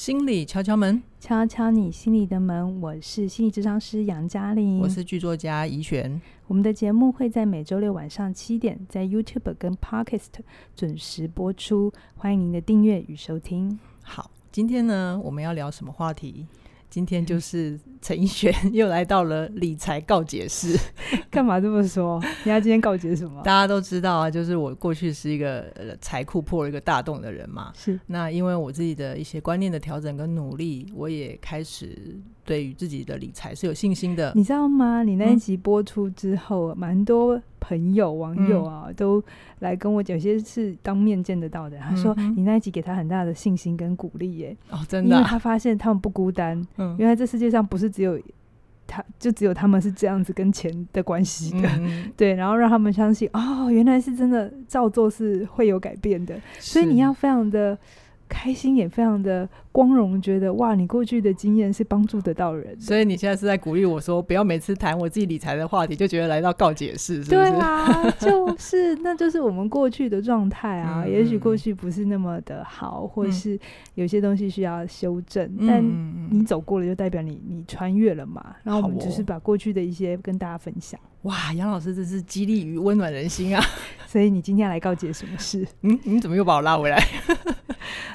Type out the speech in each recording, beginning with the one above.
心理敲敲门，敲敲你心里的门。我是心理智商师杨嘉玲，我是剧作家怡璇。我们的节目会在每周六晚上七点在 YouTube 跟 Podcast 准时播出，欢迎您的订阅与收听。好，今天呢，我们要聊什么话题？今天就是陈奕璇 又来到了理财告解室，干嘛这么说？你要今天告解什么？大家都知道啊，就是我过去是一个呃财库破了一个大洞的人嘛。是。那因为我自己的一些观念的调整跟努力，我也开始对于自己的理财是有信心的。你知道吗？你那一集播出之后，蛮、嗯、多。朋友、网友啊，嗯、都来跟我讲，有些是当面见得到的。他说：“你那一集给他很大的信心跟鼓励耶。”哦，真的，因为他发现他们不孤单。嗯，原来这世界上不是只有他，就只有他们是这样子跟钱的关系的。嗯、对，然后让他们相信，哦，原来是真的，照做是会有改变的。所以你要非常的。开心也非常的光荣，觉得哇，你过去的经验是帮助得到人，所以你现在是在鼓励我说，不要每次谈我自己理财的话题就觉得来到告解室，是不是？对啊，就是，那就是我们过去的状态啊。嗯、也许过去不是那么的好，嗯、或是有些东西需要修正，嗯、但你走过了，就代表你你穿越了嘛。然后我们只是把过去的一些跟大家分享。哇，杨老师这是激励与温暖人心啊！所以你今天来告解什么事？嗯，你怎么又把我拉回来？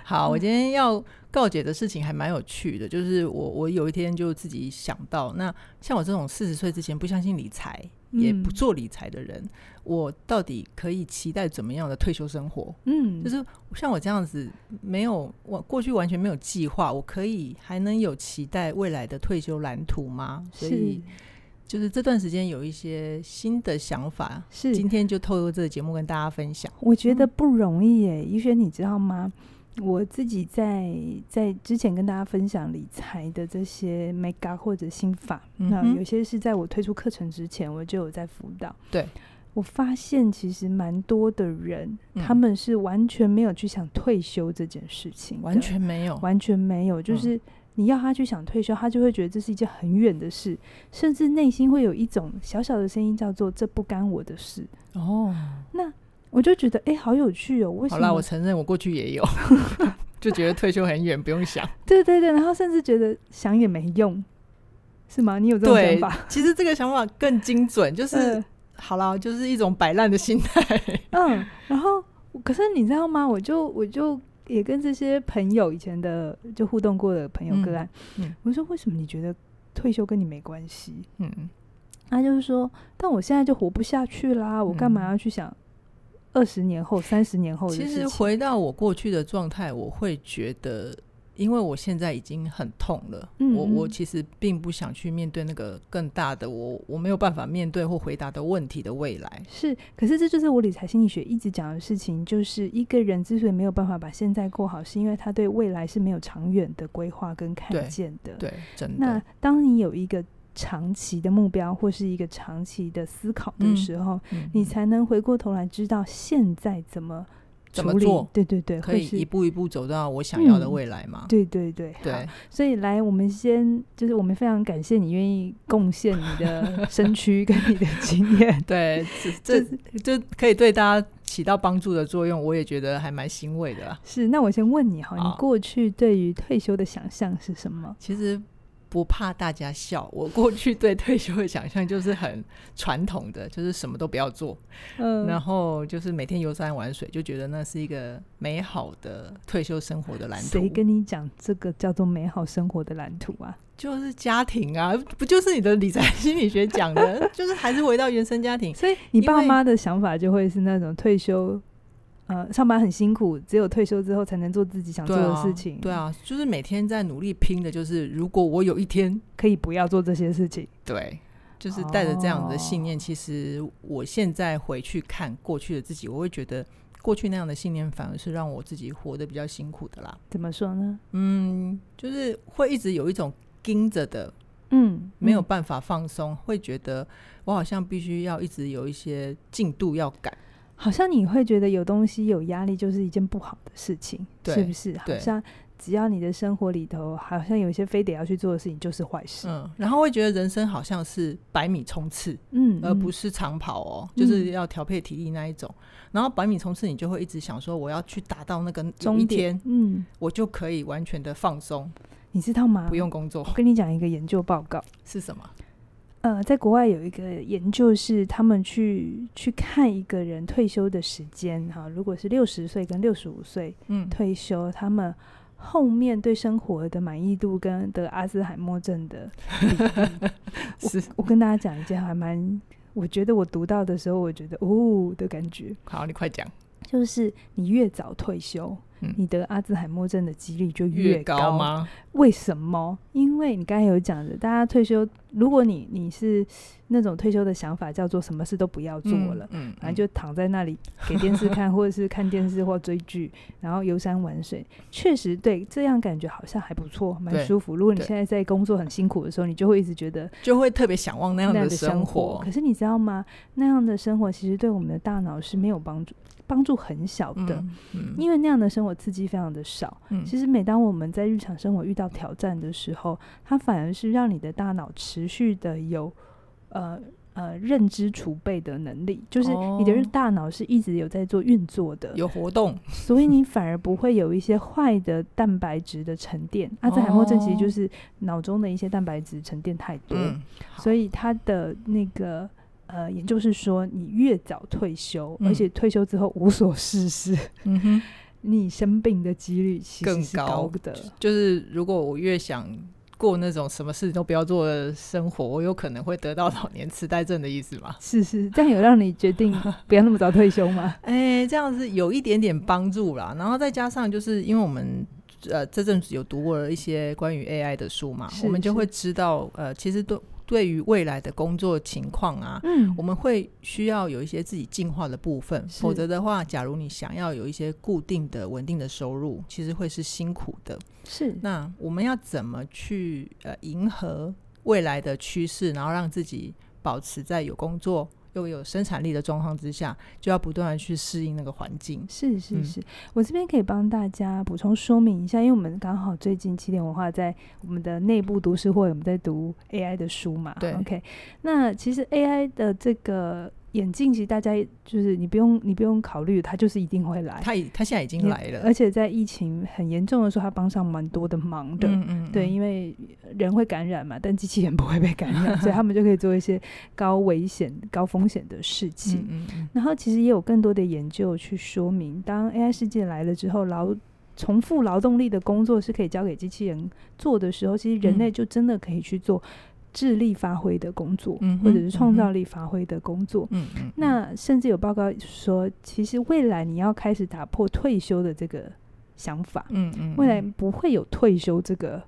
好，我今天要告解的事情还蛮有趣的，就是我我有一天就自己想到，那像我这种四十岁之前不相信理财，也不做理财的人，嗯、我到底可以期待怎么样的退休生活？嗯，就是像我这样子，没有我过去完全没有计划，我可以还能有期待未来的退休蓝图吗？所以。就是这段时间有一些新的想法，是今天就透过这个节目跟大家分享。我觉得不容易耶，怡璇，你知道吗？我自己在在之前跟大家分享理财的这些 mega 或者心法，嗯、那有些是在我推出课程之前，我就有在辅导。对，我发现其实蛮多的人，嗯、他们是完全没有去想退休这件事情，完全没有，完全没有，就是。嗯你要他去想退休，他就会觉得这是一件很远的事，甚至内心会有一种小小的声音叫做“这不干我的事”。哦，那我就觉得哎、欸，好有趣哦！为什么？好啦，我承认我过去也有，就觉得退休很远，不用想。对对对，然后甚至觉得想也没用，是吗？你有这种想法？其实这个想法更精准，就 是、呃、好啦，就是一种摆烂的心态。嗯，然后可是你知道吗？我就我就。也跟这些朋友以前的就互动过的朋友个案，嗯嗯、我说，为什么你觉得退休跟你没关系？嗯，他就是说，但我现在就活不下去啦，我干嘛要去想二十年后、三十年后的事情？其实回到我过去的状态，我会觉得。因为我现在已经很痛了，嗯嗯，我我其实并不想去面对那个更大的我我没有办法面对或回答的问题的未来。是，可是这就是我理财心理学一直讲的事情，就是一个人之所以没有办法把现在过好，是因为他对未来是没有长远的规划跟看见的。对，对，真的。那当你有一个长期的目标或是一个长期的思考的时候，你才能回过头来知道现在怎么。怎么做？对对对，可以一步一步走到我想要的未来嘛？嗯、对对对，对。所以来，我们先就是我们非常感谢你愿意贡献你的 身躯跟你的经验。对，这这就可以对大家起到帮助的作用，我也觉得还蛮欣慰的。是，那我先问你哈，你过去对于退休的想象是什么？其实。不怕大家笑，我过去对退休的想象就是很传统的，就是什么都不要做，嗯，然后就是每天游山玩水，就觉得那是一个美好的退休生活的蓝图。谁跟你讲这个叫做美好生活的蓝图啊？就是家庭啊，不就是你的理财心理学讲的，就是还是回到原生家庭。所以你爸妈的想法就会是那种退休。呃，上班很辛苦，只有退休之后才能做自己想做的事情。对啊，就是每天在努力拼的，就是如果我有一天可以不要做这些事情，对，就是带着这样的信念。哦，其实我现在回去看过去的自己，我会觉得过去那样的信念反而是让我自己活得比较辛苦的啦。怎么说呢？嗯，就是会一直有一种盯着的，嗯，没有办法放松，嗯，会觉得我好像必须要一直有一些进度要赶。好像你会觉得有东西有压力就是一件不好的事情，对是不是？好像只要你的生活里头好像有一些非得要去做的事情，就是坏事。嗯，然后会觉得人生好像是百米冲刺，嗯，而不是长跑哦，嗯、就是要调配体力那一种。然后百米冲刺，你就会一直想说，我要去达到那个终点，嗯，我就可以完全的放松，你知道吗？不用工作。我跟你讲一个研究报告是什么？呃，在国外有一个研究是，他们去去看一个人退休的时间哈，如果是六十岁跟六十五岁，嗯，退休，他们后面对生活的满意度跟得阿兹海默症的，是我，我跟大家讲一件还蛮，我觉得我读到的时候，我觉得哦的感觉。好，你快讲。就是你越早退休，嗯、你得阿兹海默症的几率就越高，吗？为什么？因为你刚才有讲的，大家退休，如果你你是那种退休的想法，叫做什么事都不要做了，嗯，反、嗯、正就躺在那里给电视看，或者是看电视或追剧，然后游山玩水，确实对这样感觉好像还不错，蛮舒服。如果你现在在工作很辛苦的时候，你就会一直觉得就会特别想望那样的生活。可是你知道吗？那样的生活其实对我们的大脑是没有帮助。帮助很小的，因为那样的生活刺激非常的少。嗯、其实每当我们在日常生活遇到挑战的时候，它反而是让你的大脑持续的有呃呃认知储备的能力，就是你的大脑是一直有在做运作的，有活动，所以你反而不会有一些坏的蛋白质的沉淀。阿兹海默症其实就是脑中的一些蛋白质沉淀太多，嗯、所以它的那个。呃，也就是说，你越早退休，嗯、而且退休之后无所事事，嗯哼，你生病的几率其实是高的。就是如果我越想过那种什么事都不要做的生活，我有可能会得到老年痴呆症的意思吗？是是，这样有让你决定 不要那么早退休吗？哎、欸，这样是有一点点帮助啦。然后再加上，就是因为我们呃这阵子有读过了一些关于 AI 的书嘛，我们就会知道，呃，其实都。对于未来的工作情况啊，嗯，我们会需要有一些自己进化的部分，否则的话，假如你想要有一些固定的、稳定的收入，其实会是辛苦的。是，那我们要怎么去呃迎合未来的趋势，然后让自己保持在有工作，又有生产力的状况之下，就要不断的去适应那个环境。是是是，嗯、我这边可以帮大家补充说明一下，因为我们刚好最近起点文化在我们的内部读书会，我们在读 AI 的书嘛。对，OK。那其实 AI 的这个。眼镜其实大家就是你不用你不用考虑，它就是一定会来。它它现在已经来了，而且在疫情很严重的时候，它帮上蛮多的忙的。嗯嗯嗯对，因为人会感染嘛，但机器人不会被感染，所以他们就可以做一些高危险、高风险的事情。嗯嗯嗯然后其实也有更多的研究去说明，当 AI 世界来了之后，劳重复劳动力的工作是可以交给机器人做的时候，其实人类就真的可以去做。智力发挥的工作，嗯、或者是创造力发挥的工作，嗯嗯、那甚至有报告说，其实未来你要开始打破退休的这个想法，嗯嗯、未来不会有退休这个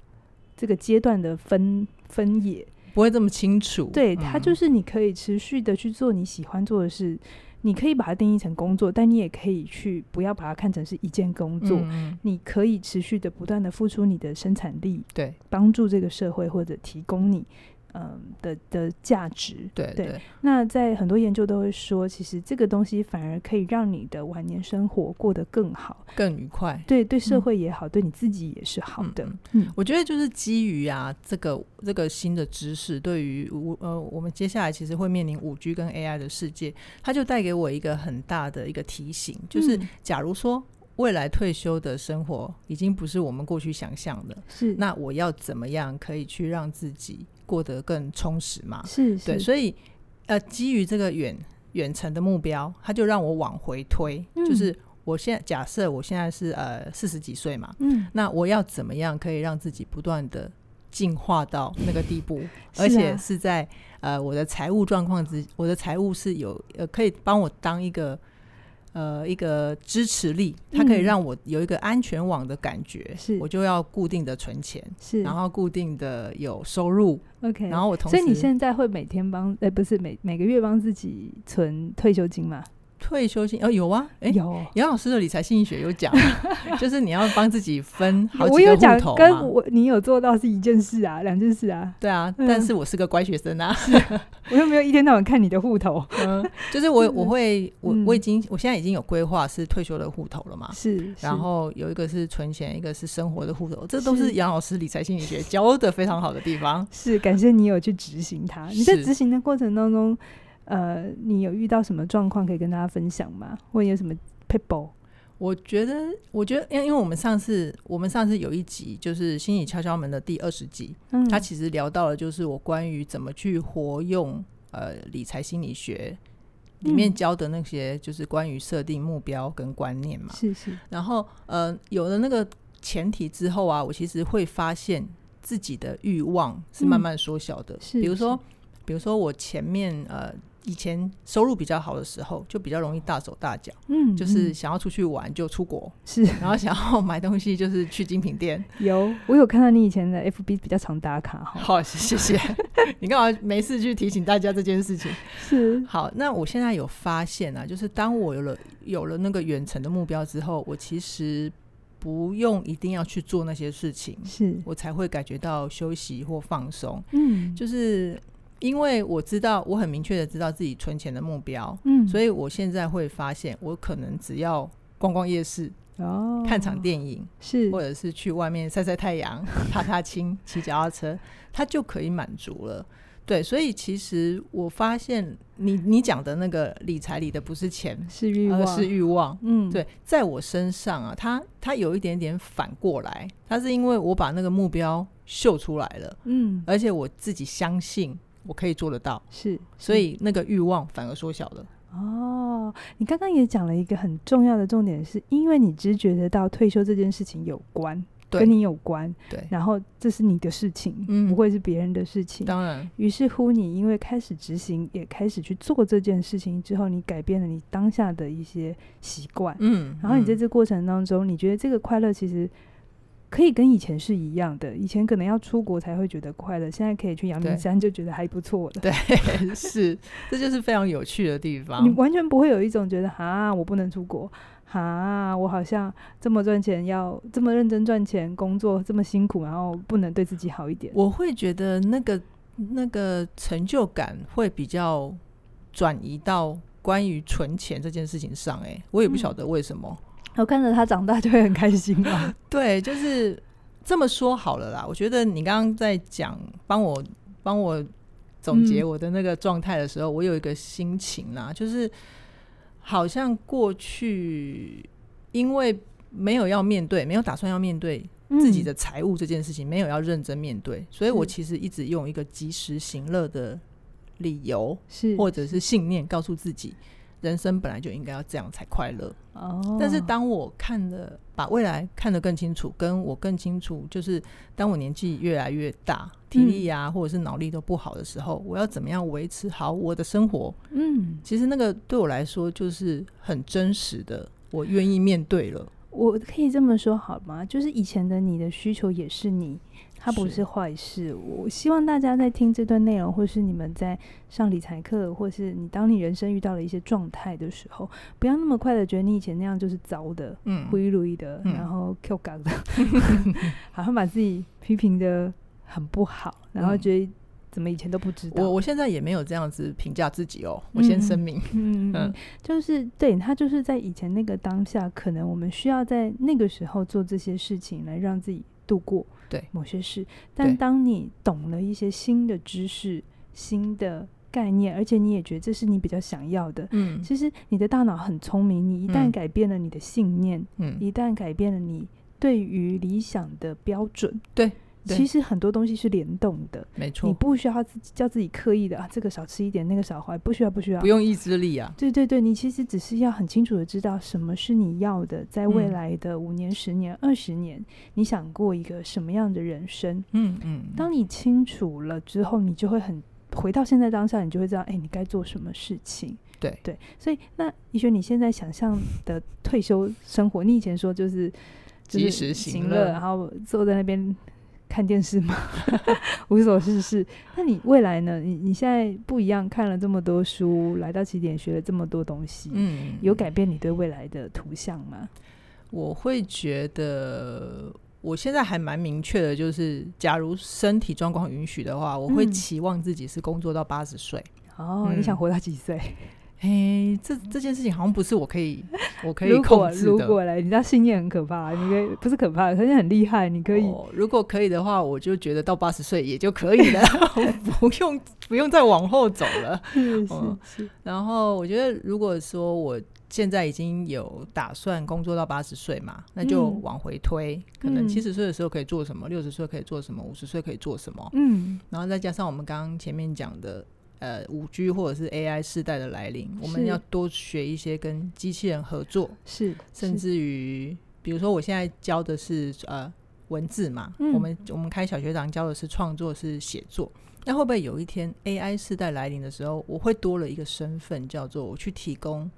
这个阶段的分分野，不会这么清楚。对，它就是你可以持续的去做你喜欢做的事，嗯、你可以把它定义成工作，但你也可以去不要把它看成是一件工作，嗯、你可以持续的不断的付出你的生产力，对，帮助这个社会或者提供你。嗯的的价值，对对，对。那在很多研究都会说，其实这个东西反而可以让你的晚年生活过得更好、更愉快。对，对社会也好，嗯、对你自己也是好的。嗯，嗯我觉得就是基于啊这个这个新的知识，对于五呃我们接下来其实会面临五 G 跟 AI 的世界，它就带给我一个很大的一个提醒，就是假如说。未来退休的生活已经不是我们过去想象的，是那我要怎么样可以去让自己过得更充实嘛？是，是对，所以呃，基于这个远远程的目标，他就让我往回推，嗯、就是我现在假设我现在是呃四十几岁嘛，嗯，那我要怎么样可以让自己不断的进化到那个地步，啊、而且是在呃我的财务状况之，我的财务是有呃可以帮我当一个。呃，一个支持力，它可以让我有一个安全网的感觉，是、嗯、我就要固定的存钱，是，然后固定的有收入，OK，然后我同时，所以你现在会每天帮，哎、欸，不是每每个月帮自己存退休金吗？退休金哦，有啊，哎、欸，有杨老师的理财心理学有讲，就是你要帮自己分好几个户头跟我你有做到是一件事啊，两件事啊。对啊，嗯、但是我是个乖学生啊，我又没有一天到晚看你的户头。嗯，就是我我会我我已经我现在已经有规划是退休的户头了嘛，是，然后有一个是存钱，一个是生活的户头，这都是杨老师理财心理学教的非常好的地方。是，感谢你有去执行它。你在执行的过程当中。呃，你有遇到什么状况可以跟大家分享吗？或有什么 people？？我觉得，我觉得，因因为我们上次，我们上次有一集就是心理敲敲门的第二十集，嗯，他其实聊到了就是我关于怎么去活用呃理财心理学里面教的那些，就是关于设定目标跟观念嘛，是是。然后呃，有了那个前提之后啊，我其实会发现自己的欲望是慢慢缩小的，是，比如说，比如说我前面呃。以前收入比较好的时候，就比较容易大手大脚，嗯，就是想要出去玩就出国，是，然后想要买东西就是去精品店。有，我有看到你以前的 FB 比较常打卡，好，谢谢。你干嘛没事去提醒大家这件事情？是，好，那我现在有发现啊，就是当我有了有了那个远程的目标之后，我其实不用一定要去做那些事情，是我才会感觉到休息或放松。嗯，就是。因为我知道，我很明确的知道自己存钱的目标，嗯，所以我现在会发现，我可能只要逛逛夜市，哦，看场电影，是，或者是去外面晒晒太阳、踏踏青、骑脚踏车，它就可以满足了。对，所以其实我发现你，你你讲的那个理财里的不是钱，是欲望，而是欲望。嗯，对，在我身上啊，它它有一点点反过来，它是因为我把那个目标秀出来了，嗯，而且我自己相信。我可以做得到，是，所以那个欲望反而缩小了。哦，你刚刚也讲了一个很重要的重点，是因为你直觉得到退休这件事情有关，跟你有关，对，然后这是你的事情，嗯，不会是别人的事情。当然，于是乎，你因为开始执行，也开始去做这件事情之后，你改变了你当下的一些习惯，嗯，然后你在这过程当中，你觉得这个快乐其实。可以跟以前是一样的，以前可能要出国才会觉得快乐，现在可以去阳明山就觉得还不错了。对，是，这就是非常有趣的地方。你完全不会有一种觉得啊，我不能出国，啊，我好像这么赚钱，要这么认真赚钱，工作这么辛苦，然后不能对自己好一点。我会觉得那个那个成就感会比较转移到关于存钱这件事情上，哎，我也不晓得为什么。嗯我看着他长大就会很开心嘛。对，就是这么说好了啦。我觉得你刚刚在讲帮我帮我总结我的那个状态的时候，嗯，我有一个心情啦，就是好像过去因为没有要面对，没有打算要面对自己的财务这件事情，嗯，没有要认真面对，所以我其实一直用一个及时行乐的理由是或者是信念告诉自己。人生本来就应该要这样才快乐。哦，但是当我看了，把未来看得更清楚，跟我更清楚，就是当我年纪越来越大，体力啊，或者是脑力都不好的时候，我要怎么样维持好我的生活？嗯，其实那个对我来说就是很真实的，我愿意面对了。我可以这么说好吗？就是以前的你的需求也是你。它不是坏事。我希望大家在听这段内容，或是你们在上理财课，或是你当你人生遇到了一些状态的时候，不要那么快的觉得你以前那样就是糟的，嗯，灰绿的，然后 Q 港的，嗯、好像把自己批评的很不好，然后觉得怎么以前都不知道。我我现在也没有这样子评价自己哦，我先声明，嗯，就是对他就是在以前那个当下，可能我们需要在那个时候做这些事情来让自己度过。对。某些事，但当你懂了一些新的知识、新的概念，而且你也觉得这是你比较想要的，嗯，其实你的大脑很聪明，你一旦改变了你的信念，嗯，一旦改变了你对于理想的标准，对。其实很多东西是联动的，没错。你不需要自己叫自己刻意的啊，这个少吃一点，那个少花，不需要，不需要，不用意志力啊。对对对，你其实只是要很清楚的知道什么是你要的，在未来的五年、十年、二十年，你想过一个什么样的人生？嗯嗯。当你清楚了之后，你就会很回到现在当下，你就会知道，哎，你该做什么事情。对对，所以那医学，你现在想象的退休生活，你以前说就是及时行乐，然后坐在那边。看电视吗？无所事事。那你未来呢？你你现在不一样，看了这么多书，来到起点学了这么多东西，嗯，有改变你对未来的图像吗？我会觉得，我现在还蛮明确的，就是假如身体状况允许的话，我会期望自己是工作到八十岁。哦，嗯、你想活到几岁？嘿，这这件事情好像不是我可以，我可以控制的。如果，如果来，你知道信念很可怕，你可以不是可怕，可是很厉害，你可以、哦。如果可以的话，我就觉得到八十岁也就可以了，不用不用再往后走了。是是是。然后我觉得，如果说我现在已经有打算工作到八十岁嘛，那就往回推，嗯、可能七十岁的时候可以做什么，六十岁可以做什么，五十岁可以做什么。嗯。然后再加上我们刚刚前面讲的。呃，五 G 或者是 AI 世代的来临，我们要多学一些跟机器人合作，是，甚至于，比如说我现在教的是呃文字嘛，嗯、我们我们开小学堂教的是创作是写作，那会不会有一天 AI 世代来临的时候，我会多了一个身份，叫做我去提供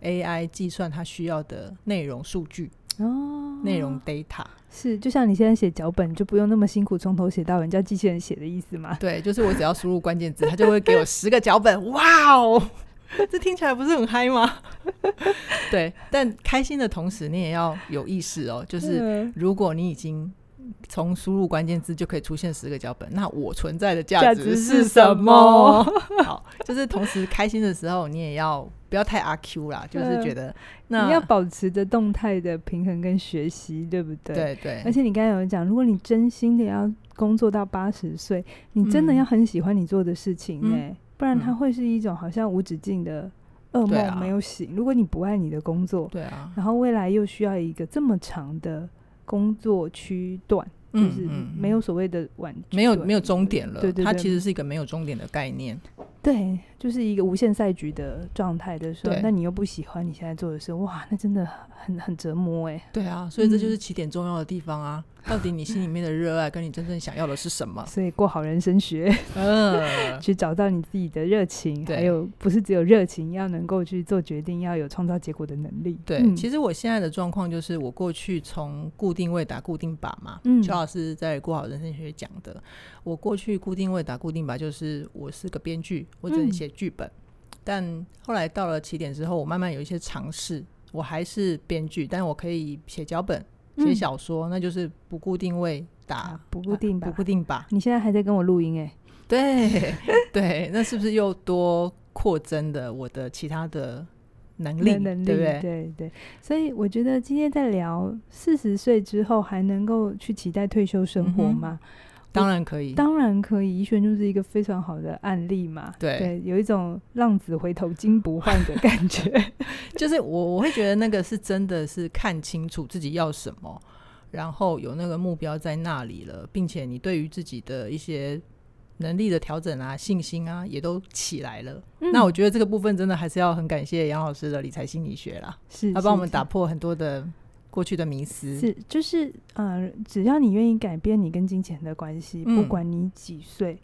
AI 计算它需要的内容数据。哦，内容 data 是，就像你现在写脚本，就不用那么辛苦，从头写到尾，叫机器人写的意思吗？对，就是我只要输入关键字，它就会给我十个脚本。哇哦，这听起来不是很嗨吗？对，但开心的同时，你也要有意识哦。就是如果你已经从输入关键字就可以出现十个脚本，那我存在的价值是什么？好，就是同时开心的时候，你也要。不要太阿 Q 啦，就是觉得那你要保持着动态的平衡跟学习，对不对？对对。而且你刚才有讲，如果你真心的要工作到八十岁，你真的要很喜欢你做的事情哎、欸，嗯、不然它会是一种好像无止境的噩梦没有醒。啊、如果你不爱你的工作，对啊，然后未来又需要一个这么长的工作区段。就是没有所谓的晚，没有没有终点了。对对，它其实是一个没有终点的概念。对，就是一个无限赛局的状态的时候，那你又不喜欢你现在做的事，哇，那真的很很折磨哎。对啊，所以这就是起点重要的地方啊。到底你心里面的热爱跟你真正想要的是什么？所以过好人生学，嗯，去找到你自己的热情，还有不是只有热情，要能够去做决定，要有创造结果的能力。对，其实我现在的状况就是，我过去从固定位打固定靶嘛，嗯，邱老师在过好人生学讲的，我过去固定位打固定靶，就是我是个编剧，我只能写剧本，但后来到了起点之后，我慢慢有一些尝试，我还是编剧，但我可以写脚本。写小说，嗯、那就是不固定位打，啊、不固定吧，不固定吧。你现在还在跟我录音 哎？对对，那是不是又多扩增的我的其他的能力？能力对不对？对对。所以我觉得今天在聊四十岁之后还能够去期待退休生活吗？嗯当然可以，当然可以。怡璇就是一个非常好的案例嘛。对，对，有一种浪子回头金不换的感觉。就是我我会觉得那个是真的是看清楚自己要什么，然后有那个目标在那里了，并且你对于自己的一些能力的调整啊、信心啊，也都起来了。嗯、那我觉得这个部分真的还是要很感谢杨老师的理财心理学啦，是他帮我们打破很多的。过去的迷思。是，就是呃，只要你愿意改变你跟金钱的关系，嗯、不管你几岁，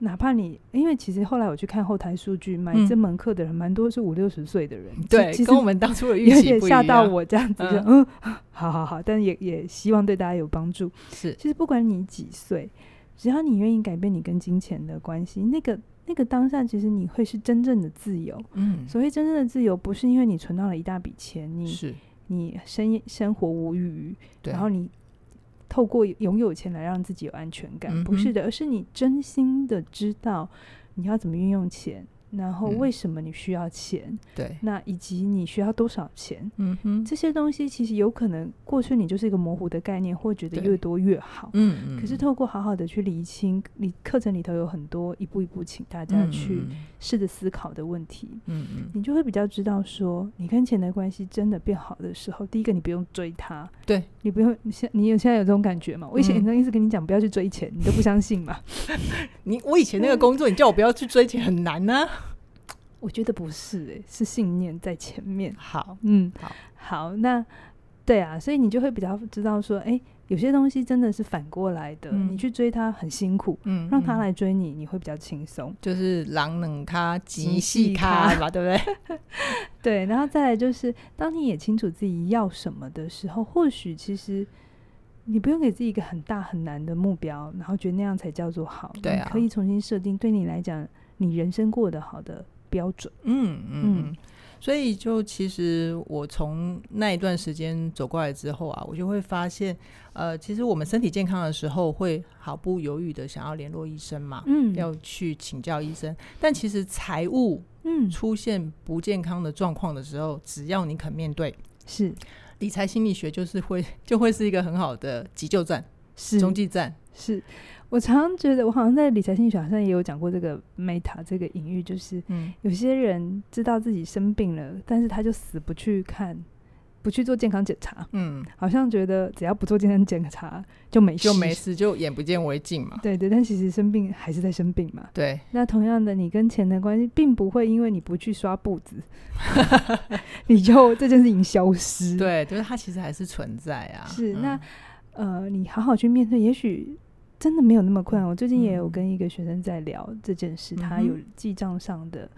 哪怕你，因为其实后来我去看后台数据，买这门课的人蛮多是五六十岁的人，对，其实跟我们当初的预期不一样，吓到我这样子，嗯，嗯，好好好，但也也希望对大家有帮助。是，其实不管你几岁，只要你愿意改变你跟金钱的关系，那个那个当下，其实你会是真正的自由。嗯，所谓真正的自由，不是因为你存到了一大笔钱，你是。你生生活无余，然后你透过拥有钱来让自己有安全感，嗯、不是的，而是你真心的知道你要怎么运用钱。然后为什么你需要钱？嗯、对，那以及你需要多少钱？嗯哼，这些东西其实有可能过去你就是一个模糊的概念，或觉得越多越好。嗯嗯。可是透过好好的去厘清，你课程里头有很多一步一步，请大家去试着思考的问题。嗯嗯。你就会比较知道说，你跟钱的关系真的变好的时候，第一个你不用追它。对，你不用。你现你有现在有这种感觉吗？我以前一直跟你讲不要去追钱，你都不相信嘛。你我以前那个工作，你叫我不要去追钱，很难呢。我觉得不是诶、欸，是信念在前面。好，嗯，好，好，那对啊，所以你就会比较知道说，哎、欸，有些东西真的是反过来的，嗯、你去追他很辛苦，嗯，让他来追你，你会比较轻松。就是狼冷咖极细咖吧，对不对？对，然后再来就是，当你也清楚自己要什么的时候，或许其实你不用给自己一个很大很难的目标，然后觉得那样才叫做好。对啊，可以重新设定对你来讲，你人生过得好的标准。嗯嗯嗯。所以就其实我从那一段时间走过来之后啊，我就会发现，呃，其实我们身体健康的时候，会毫不犹豫的想要联络医生嘛，嗯，要去请教医生。但其实财务嗯出现不健康的状况的时候，只要你肯面对，是理财心理学就是会就会是一个很好的急救站，是中继站，是。我常常觉得，我好像在理财心理学好像也有讲过这个 meta 这个隐喻，就是，有些人知道自己生病了，但是他就死不去看，不去做健康检查，嗯，好像觉得只要不做健康检查就没事，就没事，就眼不见为净嘛。对对，但其实生病还是在生病嘛。对。那同样的，你跟钱的关系，并不会因为你不去刷步子，你就这件事情消失。对，就是它其实还是存在啊。是，那呃，你好好去面对，也许。真的没有那么困难。我最近也有跟一个学生在聊这件事，嗯、他有记账上的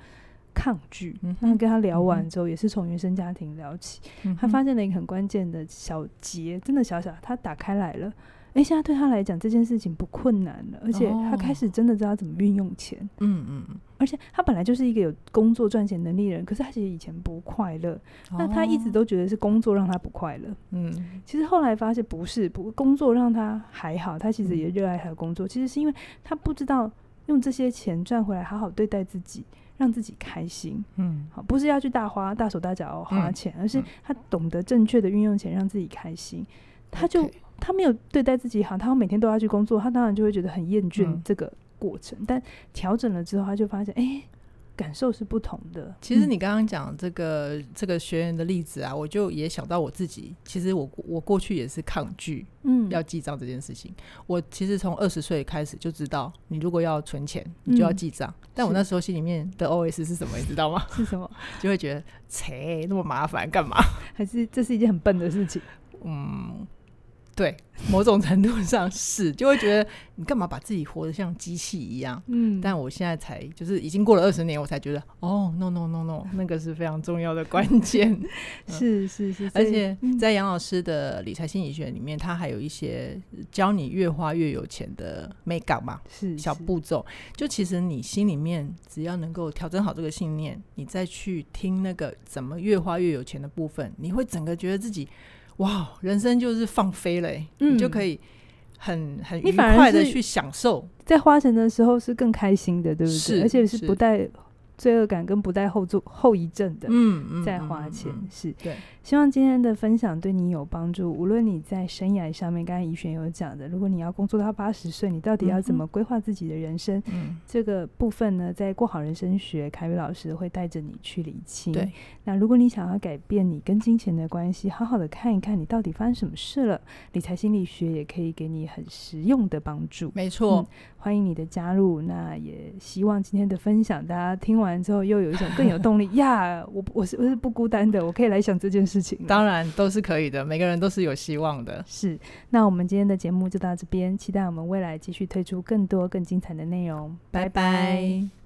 抗拒。嗯、那跟他聊完之后，也是从原生家庭聊起，嗯、他发现了一个很关键的小结，真的小小，他打开来了。哎，现在对他来讲这件事情不困难了，而且他开始真的知道怎么运用钱。嗯嗯嗯。而且他本来就是一个有工作赚钱能力的人，可是他其实以前不快乐。那他一直都觉得是工作让他不快乐。嗯。其实后来发现不是，不工作让他还好，他其实也热爱他的工作。其实是因为他不知道用这些钱赚回来好好对待自己，让自己开心。嗯。好，不是要去大花大手大脚花钱，而是他懂得正确的运用钱，让自己开心。他就。他没有对待自己好，他每天都要去工作，他当然就会觉得很厌倦这个过程。嗯、但调整了之后，他就发现，哎、欸，感受是不同的。其实你刚刚讲这个、嗯、这个学员的例子啊，我就也想到我自己。其实我我过去也是抗拒，嗯，要记账这件事情。嗯、我其实从二十岁开始就知道，你如果要存钱，你就要记账。嗯、但我那时候心里面的 OS 是什么，你知道吗？是什么？就会觉得，切，那么麻烦干嘛？还是这是一件很笨的事情？嗯。对，某种程度上是，就会觉得你干嘛把自己活得像机器一样？嗯，但我现在才就是已经过了二十年，我才觉得哦，no no no no，那个是非常重要的关键。是是是，而且在杨老师的理财心理学里面，他还有一些教你越花越有钱的 make up 嘛，是小步骤。就其实你心里面只要能够调整好这个信念，你再去听那个怎么越花越有钱的部分，你会整个觉得自己。哇，人生就是放飞了，嗯、你就可以很很愉快的去享受，在花钱的时候是更开心的，对不对？是而且是不带。罪恶感跟不带后座后遗症的，嗯嗯，在花钱、嗯嗯嗯、是对。希望今天的分享对你有帮助。无论你在生涯上面，刚才怡璇有讲的，如果你要工作到八十岁，你到底要怎么规划自己的人生？嗯，这个部分呢，在过好人生学，凯宇老师会带着你去理清。对，那如果你想要改变你跟金钱的关系，好好的看一看你到底发生什么事了，理财心理学也可以给你很实用的帮助。没错、嗯，欢迎你的加入。那也希望今天的分享，大家听完。完之后又有一种更有动力 呀！我我是我是不孤单的，我可以来想这件事情。当然都是可以的，每个人都是有希望的。是，那我们今天的节目就到这边，期待我们未来继续推出更多更精彩的内容。拜拜。拜拜。